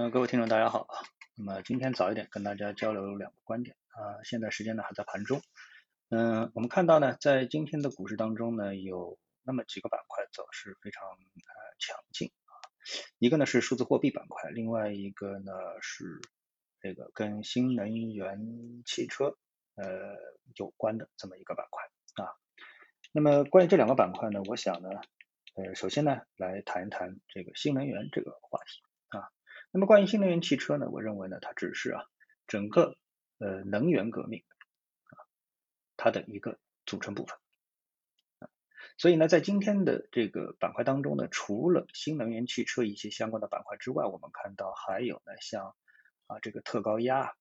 嗯，各位听众大家好啊。那么今天早一点跟大家交流两个观点啊。现在时间呢还在盘中。嗯，我们看到呢，在今天的股市当中呢，有那么几个板块走势非常呃强劲啊。一个呢是数字货币板块，另外一个呢是这个跟新能源汽车呃有关的这么一个板块啊。那么关于这两个板块呢，我想呢，呃，首先呢来谈一谈这个新能源这个话题。那么关于新能源汽车呢，我认为呢，它只是啊整个呃能源革命啊它的一个组成部分，所以呢，在今天的这个板块当中呢，除了新能源汽车一些相关的板块之外，我们看到还有呢像啊这个特高压、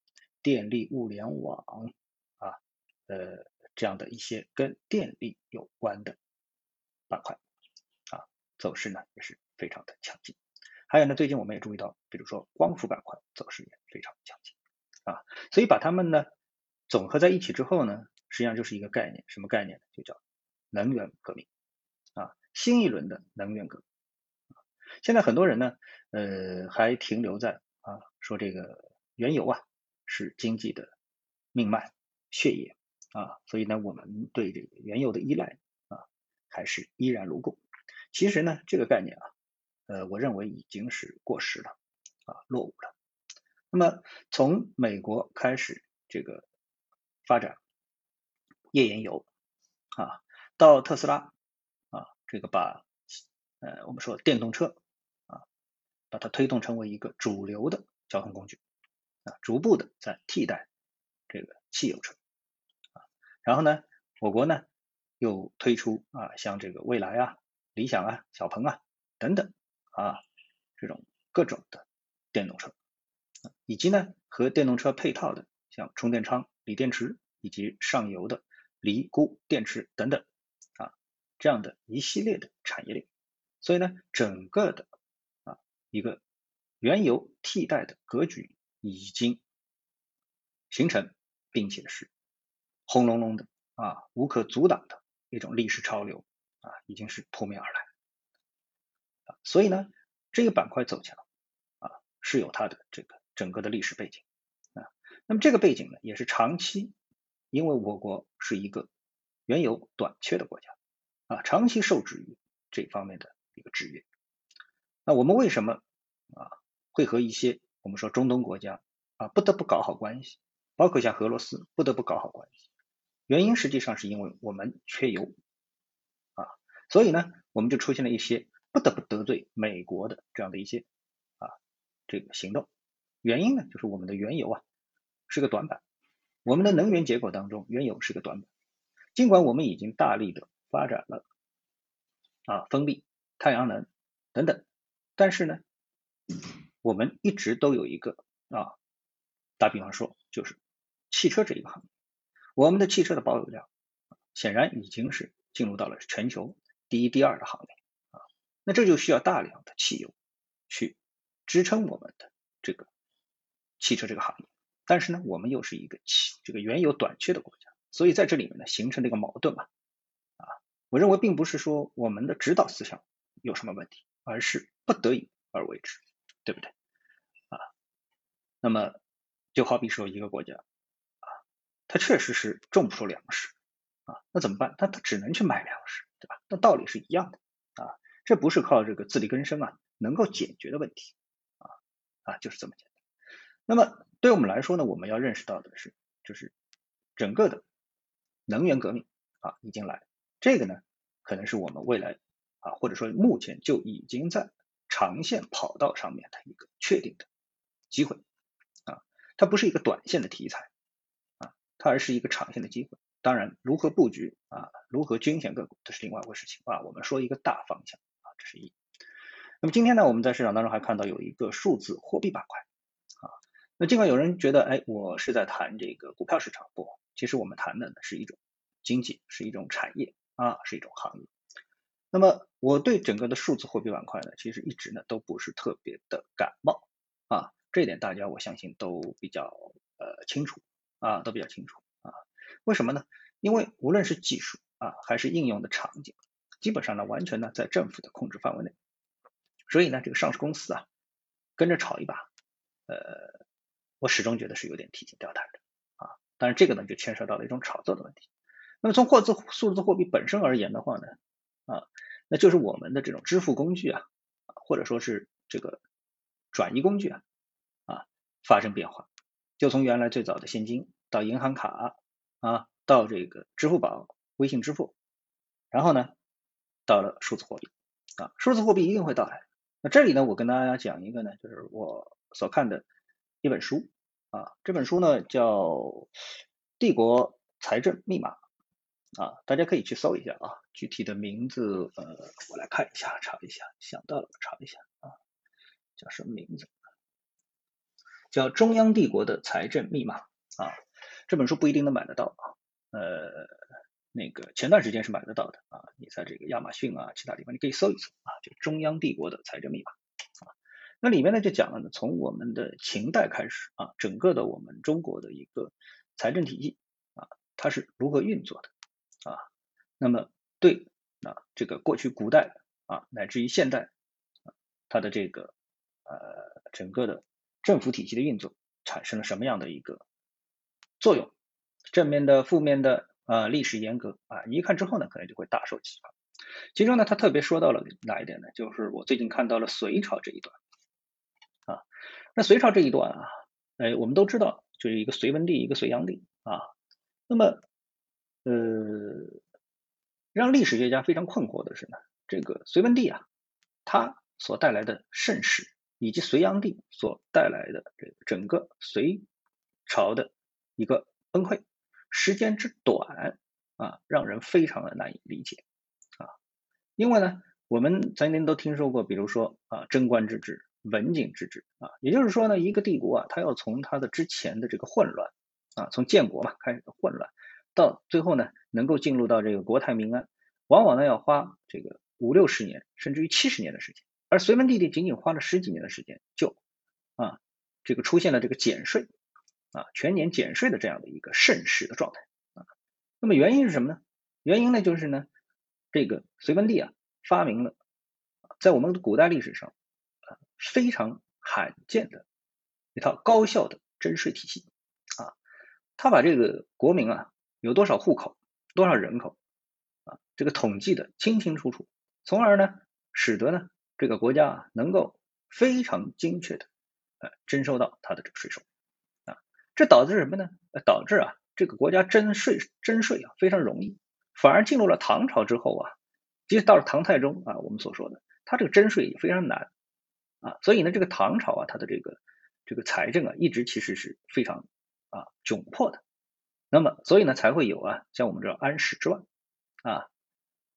电力物联网啊呃这样的一些跟电力有关的板块。啊走势呢也是非常的强劲。还有呢，最近我们也注意到，比如说光伏板块走势也非常强劲啊，所以把它们呢总合在一起之后呢，实际上就是一个概念，什么概念呢？就叫能源革命啊，新一轮的能源革命。现在很多人呢，呃，还停留在啊说这个原油啊是经济的命脉血液啊，所以呢，我们对这个原油的依赖啊还是依然如故。其实呢，这个概念啊。呃，我认为已经是过时了啊，落伍了。那么从美国开始这个发展页岩油啊，到特斯拉啊，这个把呃我们说电动车啊，把它推动成为一个主流的交通工具啊，逐步的在替代这个汽油车啊。然后呢，我国呢又推出啊，像这个蔚来啊、理想啊、小鹏啊等等。啊，这种各种的电动车，以及呢和电动车配套的像充电仓、锂电池以及上游的锂钴电池等等啊，这样的一系列的产业链，所以呢整个的啊一个原油替代的格局已经形成，并且是轰隆隆的啊无可阻挡的一种历史潮流啊已经是扑面而来。所以呢，这个板块走强啊，是有它的这个整个的历史背景啊。那么这个背景呢，也是长期，因为我国是一个原油短缺的国家啊，长期受制于这方面的一个制约。那我们为什么啊会和一些我们说中东国家啊不得不搞好关系，包括像俄罗斯不得不搞好关系？原因实际上是因为我们缺油啊，所以呢，我们就出现了一些。不得不得罪美国的这样的一些啊这个行动，原因呢就是我们的原油啊是个短板，我们的能源结构当中原油是个短板，尽管我们已经大力的发展了啊风力、太阳能等等，但是呢我们一直都有一个啊打比方说就是汽车这一个行。业，我们的汽车的保有量显然已经是进入到了全球第一、第二的行列。那这就需要大量的汽油去支撑我们的这个汽车这个行业，但是呢，我们又是一个汽这个原油短缺的国家，所以在这里面呢，形成了一个矛盾嘛，啊，我认为并不是说我们的指导思想有什么问题，而是不得已而为之，对不对？啊，那么就好比说一个国家啊，它确实是种不出粮食啊，那怎么办？那它只能去买粮食，对吧？那道理是一样的。这不是靠这个自力更生啊能够解决的问题啊啊就是这么简单。那么对我们来说呢，我们要认识到的是，就是整个的能源革命啊已经来，这个呢可能是我们未来啊或者说目前就已经在长线跑道上面的一个确定的机会啊，它不是一个短线的题材啊，它而是一个长线的机会。当然，如何布局啊，如何均选个股，这是另外一回事情啊。我们说一个大方向。这是一。那么今天呢，我们在市场当中还看到有一个数字货币板块啊。那尽管有人觉得，哎，我是在谈这个股票市场，不，其实我们谈的呢是一种经济，是一种产业啊，是一种行业。那么我对整个的数字货币板块呢，其实一直呢都不是特别的感冒啊。这一点大家我相信都比较呃清楚啊，都比较清楚啊。为什么呢？因为无论是技术啊，还是应用的场景。基本上呢，完全呢在政府的控制范围内，所以呢，这个上市公司啊，跟着炒一把呃，我始终觉得是有点提心吊胆的啊。当然这个呢就牵涉到了一种炒作的问题。那么从货字数字货币本身而言的话呢，啊，那就是我们的这种支付工具啊，或者说是这个转移工具啊，啊发生变化，就从原来最早的现金到银行卡啊，到这个支付宝、微信支付，然后呢，到了数字货币啊，数字货币一定会到来。那这里呢，我跟大家讲一个呢，就是我所看的一本书啊，这本书呢叫《帝国财政密码》。啊，大家可以去搜一下啊，具体的名字呃，我来看一下，查一下，想到了查一下啊，叫什么名字？叫《中央帝国的财政密码》啊，这本书不一定能买得到啊，呃，那个前段时间是买得到的啊，你在这个亚马逊啊，其他地方你可以搜一搜啊，就《中央帝国的财政密码》啊，那里面呢就讲了呢，从我们的秦代开始啊，整个的我们中国的一个财政体系啊，它是如何运作的。啊，那么对啊，这个过去古代啊，乃至于现代啊，它的这个呃整个的政府体系的运作产生了什么样的一个作用？正面的、负面的啊，历史严格啊，一看之后呢，可能就会大受启发。其中呢，他特别说到了哪一点呢？就是我最近看到了隋朝这一段啊，那隋朝这一段啊，哎，我们都知道，就是一个隋文帝，一个隋炀帝啊，那么。呃，让历史学家非常困惑的是呢，这个隋文帝啊，他所带来的盛世，以及隋炀帝所带来的这个整个隋朝的一个崩溃，时间之短啊，让人非常的难以理解啊。因为呢，我们曾经都听说过，比如说啊，贞观之治、文景之治啊，也就是说呢，一个帝国啊，它要从它的之前的这个混乱啊，从建国嘛开始的混乱。到最后呢，能够进入到这个国泰民安，往往呢要花这个五六十年，甚至于七十年的时间。而隋文帝帝仅仅花了十几年的时间，就啊这个出现了这个减税啊全年减税的这样的一个盛世的状态啊。那么原因是什么呢？原因呢就是呢这个隋文帝啊发明了在我们古代历史上啊非常罕见的一套高效的征税体系啊，他把这个国民啊。有多少户口，多少人口啊？这个统计的清清楚楚，从而呢，使得呢这个国家啊能够非常精确的呃征收到他的这个税收。这导致什么呢？导致啊这个国家征税征税啊非常容易，反而进入了唐朝之后啊，即使到了唐太宗啊，我们所说的，他这个征税也非常难啊。所以呢，这个唐朝啊，它的这个这个财政啊，一直其实是非常啊窘迫的。那么，所以呢，才会有啊，像我们这安史之乱啊，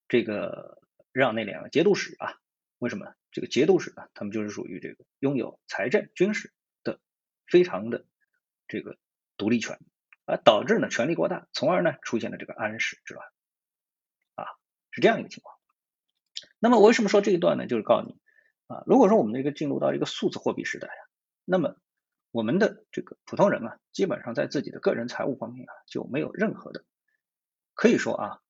这个让那两个节度使啊，为什么这个节度使啊，他们就是属于这个拥有财政、军事的非常的这个独立权而，导致呢权力过大，从而呢出现了这个安史之乱啊，是这样一个情况。那么我为什么说这一段呢？就是告诉你啊，如果说我们这个进入到一个数字货币时代啊，那么我们的这个普通人啊，基本上在自己的个人财务方面啊，就没有任何的，可以说啊，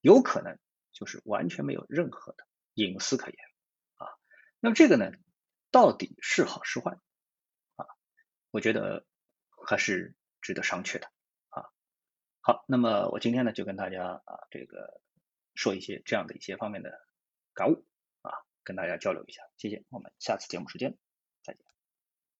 有可能就是完全没有任何的隐私可言啊。那么这个呢，到底是好是坏？我觉得还是值得商榷的啊。好，那么我今天呢，就跟大家啊，这个说一些这样的一些方面的感悟啊，跟大家交流一下。谢谢，我们下次节目时间。